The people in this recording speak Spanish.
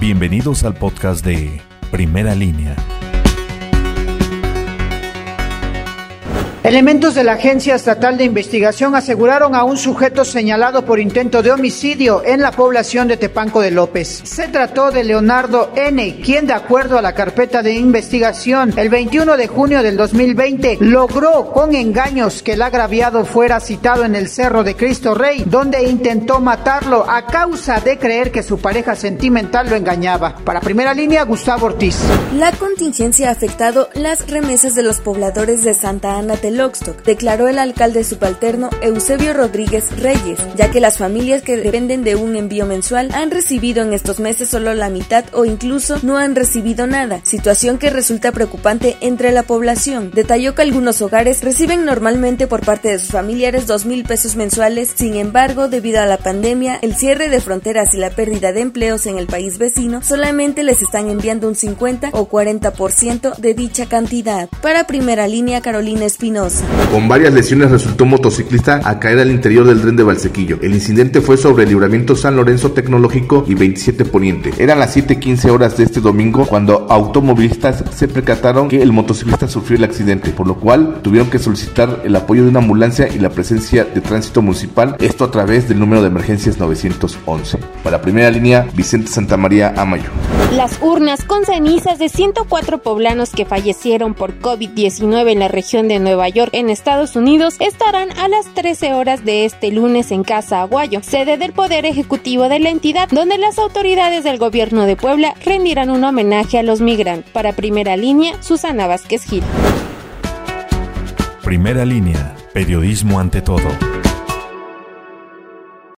Bienvenidos al podcast de Primera Línea. Elementos de la Agencia Estatal de Investigación aseguraron a un sujeto señalado por intento de homicidio en la población de Tepanco de López. Se trató de Leonardo N., quien de acuerdo a la carpeta de investigación, el 21 de junio del 2020 logró con engaños que el agraviado fuera citado en el Cerro de Cristo Rey, donde intentó matarlo a causa de creer que su pareja sentimental lo engañaba. Para primera línea, Gustavo Ortiz. La contingencia ha afectado las remesas de los pobladores de Santa Ana de Declaró el alcalde subalterno Eusebio Rodríguez Reyes, ya que las familias que dependen de un envío mensual han recibido en estos meses solo la mitad o incluso no han recibido nada, situación que resulta preocupante entre la población. Detalló que algunos hogares reciben normalmente por parte de sus familiares dos mil pesos mensuales, sin embargo, debido a la pandemia, el cierre de fronteras y la pérdida de empleos en el país vecino, solamente les están enviando un 50 o 40% de dicha cantidad. Para primera línea, Carolina Espinosa. Con varias lesiones resultó un motociclista a caer al interior del tren de Valsequillo. El incidente fue sobre el libramiento San Lorenzo Tecnológico y 27 Poniente. Eran las 7:15 horas de este domingo cuando automovilistas se percataron que el motociclista sufrió el accidente, por lo cual tuvieron que solicitar el apoyo de una ambulancia y la presencia de tránsito municipal, esto a través del número de emergencias 911. Para primera línea, Vicente Santamaría Amayo. Las urnas con cenizas de 104 poblanos que fallecieron por COVID-19 en la región de Nueva En Estados Unidos, estarán a las 13 horas de este lunes en Casa Aguayo, sede del Poder Ejecutivo de la entidad, donde las autoridades del gobierno de Puebla rendirán un homenaje a los migrantes. Para primera línea, Susana Vázquez Gil. Primera línea, periodismo ante todo.